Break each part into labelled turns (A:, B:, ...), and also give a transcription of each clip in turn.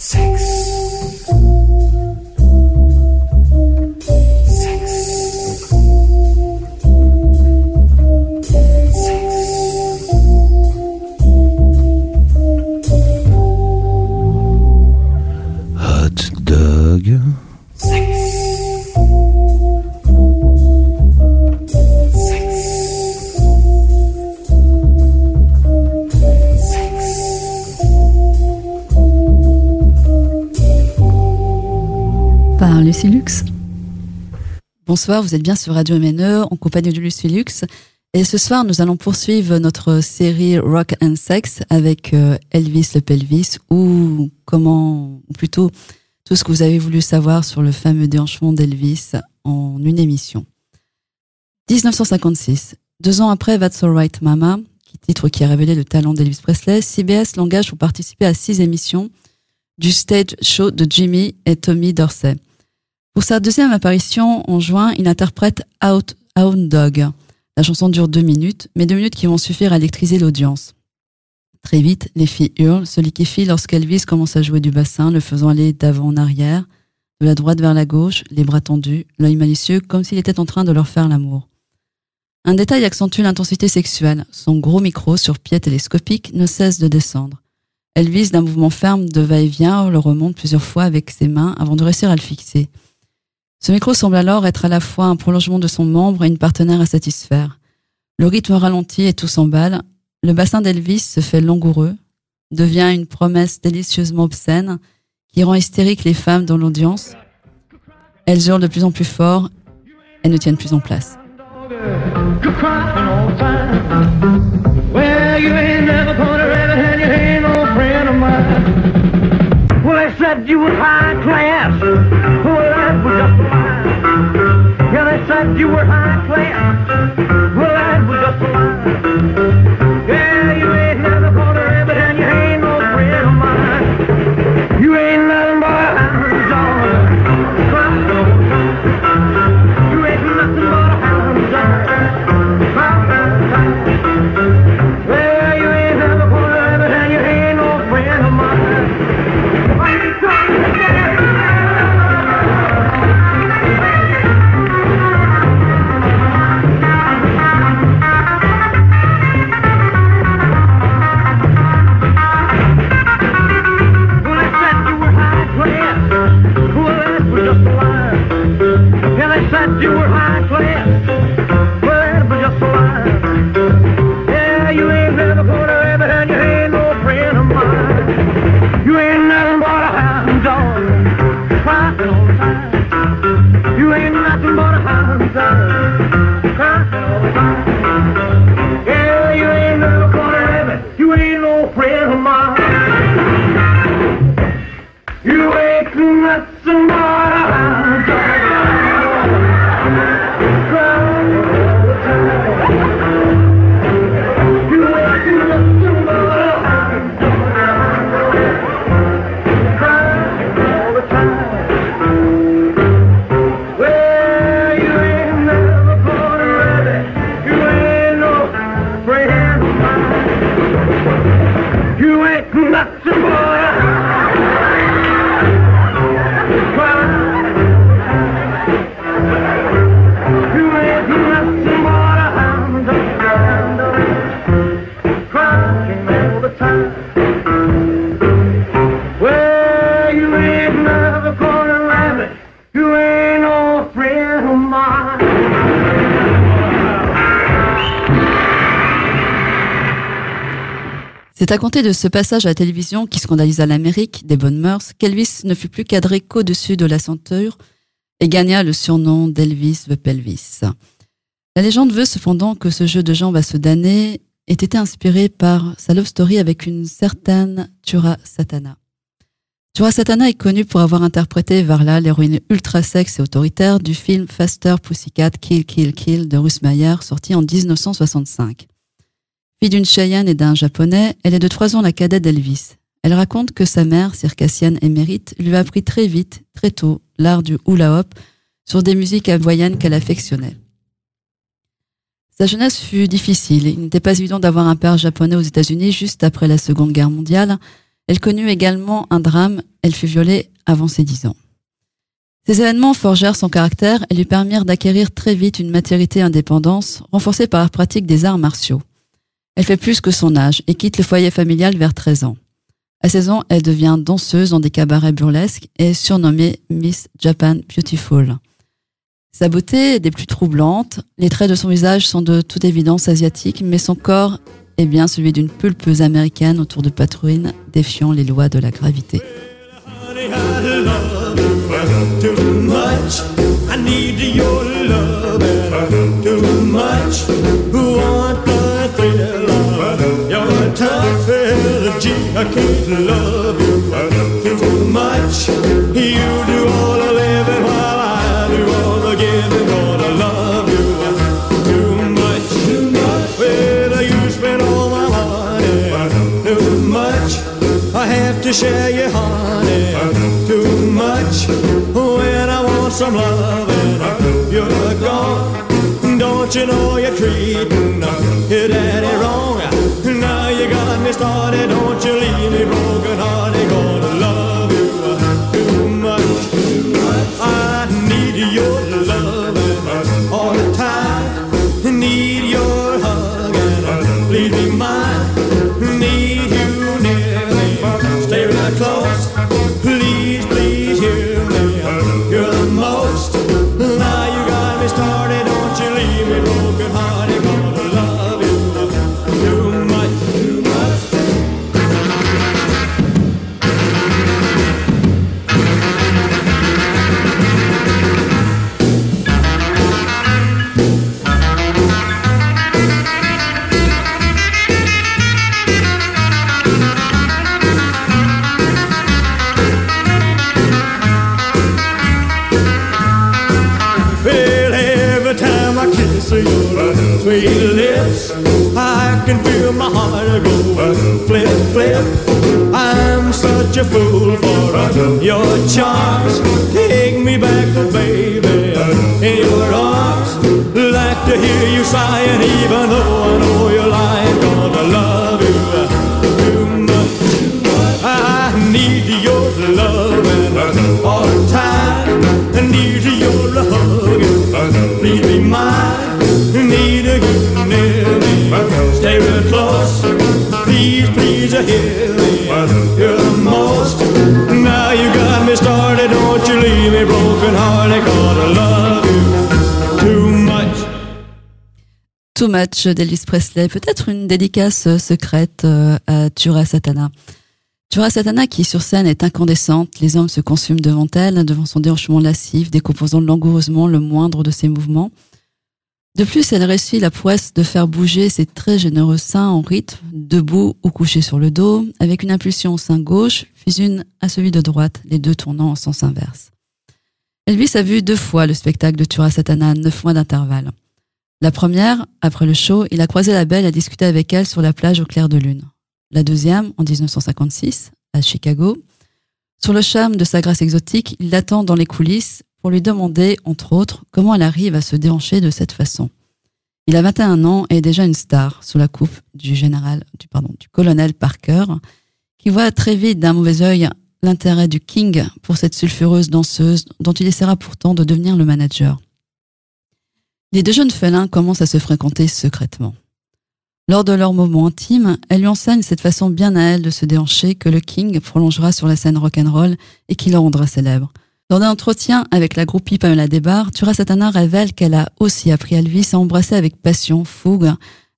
A: Six. Bonsoir, vous êtes bien sur Radio MNE en compagnie de Lucie Lux. Et ce soir, nous allons poursuivre notre série Rock and Sex avec euh, Elvis le Pelvis ou comment, ou plutôt tout ce que vous avez voulu savoir sur le fameux déhanchement d'Elvis en une émission. 1956, deux ans après That's Alright Mama, titre qui a révélé le talent d'Elvis Presley, CBS l'engage pour participer à six émissions du stage show de Jimmy et Tommy Dorsey. Pour sa deuxième apparition en juin, il interprète Out, Out Dog. La chanson dure deux minutes, mais deux minutes qui vont suffire à électriser l'audience. Très vite, les filles hurlent, se liquéfient lorsqu'Elvis commence à jouer du bassin, le faisant aller d'avant en arrière, de la droite vers la gauche, les bras tendus, l'œil malicieux, comme s'il était en train de leur faire l'amour. Un détail accentue l'intensité sexuelle. Son gros micro sur pied télescopique ne cesse de descendre. Elvis, d'un mouvement ferme de va-et-vient, le remonte plusieurs fois avec ses mains avant de réussir à le fixer. Ce micro semble alors être à la fois un prolongement de son membre et une partenaire à satisfaire. Le rythme ralentit et tout s'emballe. Le bassin d'Elvis se fait langoureux, devient une promesse délicieusement obscène qui rend hystérique les femmes dans l'audience. Elles hurlent de plus en plus fort, elles ne tiennent plus en place. Well, C'est à compter de ce passage à la télévision qui scandalisa l'Amérique des bonnes mœurs qu'Elvis ne fut plus cadré qu'au-dessus de la ceinture et gagna le surnom d'Elvis the Pelvis. La légende veut cependant que ce jeu de jambes à se damner ait été inspiré par sa love story avec une certaine Tura Satana. Tura Satana est connue pour avoir interprété Varla, l'héroïne ultra sexe et autoritaire du film Faster Pussycat Kill Kill Kill de Russ Meyer, sorti en 1965. Fille d'une Cheyenne et d'un Japonais, elle est de trois ans la cadette d'Elvis. Elle raconte que sa mère, circassienne émérite, lui a appris très vite, très tôt, l'art du hula hop sur des musiques avoyennes qu'elle affectionnait. Sa jeunesse fut difficile. Il n'était pas évident d'avoir un père japonais aux États-Unis juste après la Seconde Guerre mondiale, Elle connut également un drame, elle fut violée avant ses dix ans. Ces événements forgèrent son caractère et lui permirent d'acquérir très vite une maturité indépendance, renforcée par la pratique des arts martiaux. Elle fait plus que son âge et quitte le foyer familial vers 13 ans. À 16 ans, elle devient danseuse dans des cabarets burlesques et surnommée Miss Japan Beautiful. Sa beauté est des plus troublantes, les traits de son visage sont de toute évidence asiatiques, mais son corps est bien celui d'une pulpeuse américaine autour de patrouines défiant les lois de la gravité. Can't love you too much. You do all the living while I do all the giving. Gonna love you too much. Too much. Well, you spend all my money too much. I have to share your honey too much. When I want some loving, you're gone. Don't you know Kiss your sweet lips, I can feel my heart go flip, flip. I'm such a fool for your charms. Take me back, oh baby, in your arms. Like to hear you sighing, even though I know Too Much d'Elvis Presley, peut-être une dédicace euh, secrète euh, à Tura Satana. Tura Satana qui sur scène est incandescente, les hommes se consument devant elle, devant son déhanchement lascif, décomposant langoureusement le moindre de ses mouvements. De plus, elle réussit la prouesse de faire bouger ses très généreux seins en rythme, debout ou couché sur le dos, avec une impulsion au sein gauche, puis une à celui de droite, les deux tournant en sens inverse. Elvis a vu deux fois le spectacle de Tura Satana, neuf mois d'intervalle. La première, après le show, il a croisé la belle et a discuté avec elle sur la plage au clair de lune. La deuxième, en 1956, à Chicago. Sur le charme de sa grâce exotique, il l'attend dans les coulisses pour lui demander, entre autres, comment elle arrive à se déhancher de cette façon. Il a 21 ans et est déjà une star sous la coupe du général, du, pardon, du colonel Parker, qui voit très vite d'un mauvais œil l'intérêt du King pour cette sulfureuse danseuse dont il essaiera pourtant de devenir le manager. Les deux jeunes félins commencent à se fréquenter secrètement. Lors de leur moment intime, elle lui enseigne cette façon bien à elle de se déhancher que le King prolongera sur la scène rock'n'roll et qui le rendra célèbre. Lors d'un entretien avec la groupie Pamela Debar, Tura Satana révèle qu'elle a aussi appris à Elvis à embrasser avec passion, fougue,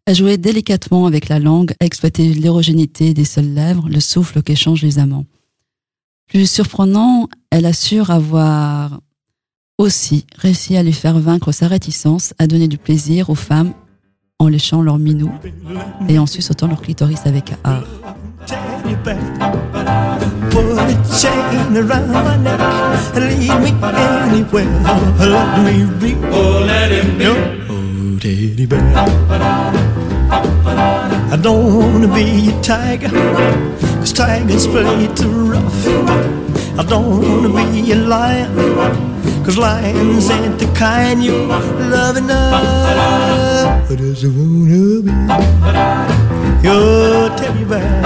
A: à jouer délicatement avec la langue, à exploiter l'érogénité des seules lèvres, le souffle qu'échangent les amants. Plus surprenant, elle assure avoir aussi réussi à lui faire vaincre sa réticence à donner du plaisir aux femmes en léchant leur minou et en suçotant leur clitoris avec art.
B: I don't wanna be a tiger, cause tigers play too rough. I don't wanna be a lion, cause lions ain't the kind you love enough. I just wanna be your teddy bear.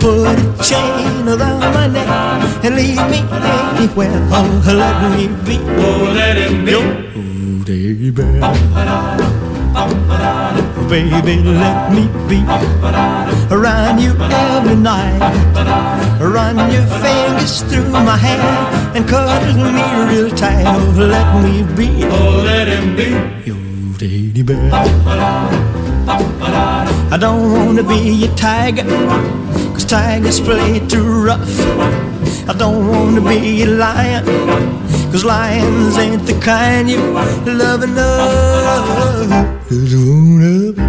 B: Put a chain around my neck and leave me anywhere. Oh, let me be. Oh, let him be. Oh, baby baby, let me be around you every night. Run your fingers through my hair and cuddle me real tight. Oh, let me be. Oh, let him be your teddy bear. I don't wanna be a tiger, cause tigers play too rough. I don't wanna be a lion, cause lions ain't the kind you love enough. Just wanna be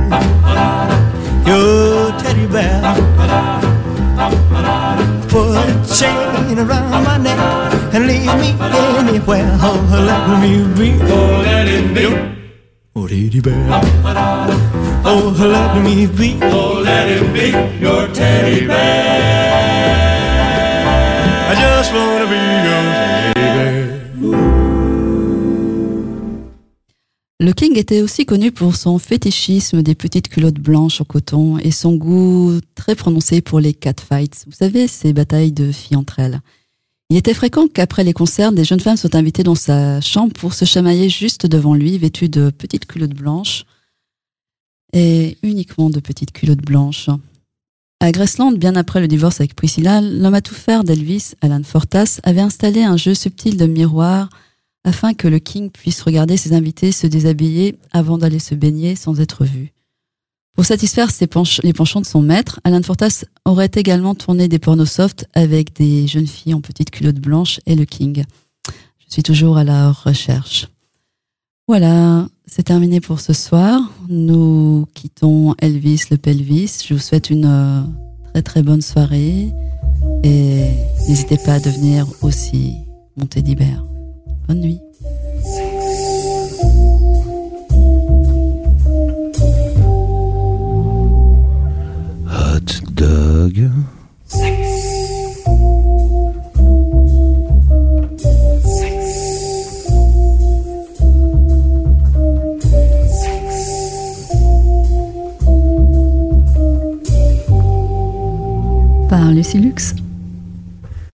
B: your teddy bear. Put a chain around my neck and leave me anywhere. Oh, let me be. Oh, let it be. Oh, teddy bear. Oh, let me let him be your teddy bear.
A: Le King était aussi connu pour son fétichisme des petites culottes blanches en coton et son goût très prononcé pour les catfights. Vous savez, ces batailles de filles entre elles. Il était fréquent qu'après les concerts, des jeunes femmes soient invitées dans sa chambre pour se chamailler juste devant lui, vêtues de petites culottes blanches et uniquement de petites culottes blanches. À Graceland, bien après le divorce avec Priscilla, l'homme à tout faire d'Elvis, Alan Fortas, avait installé un jeu subtil de miroir afin que le King puisse regarder ses invités se déshabiller avant d'aller se baigner sans être vu. Pour satisfaire les penchants de son maître, Alan Fortas aurait également tourné des pornos soft avec des jeunes filles en petites culottes blanches et le King. Je suis toujours à la recherche. Voilà, c'est terminé pour ce soir. Nous quittons Elvis le Pelvis. Je vous souhaite une euh, très très bonne soirée et n'hésitez pas à devenir aussi mon teddy. Bonne nuit.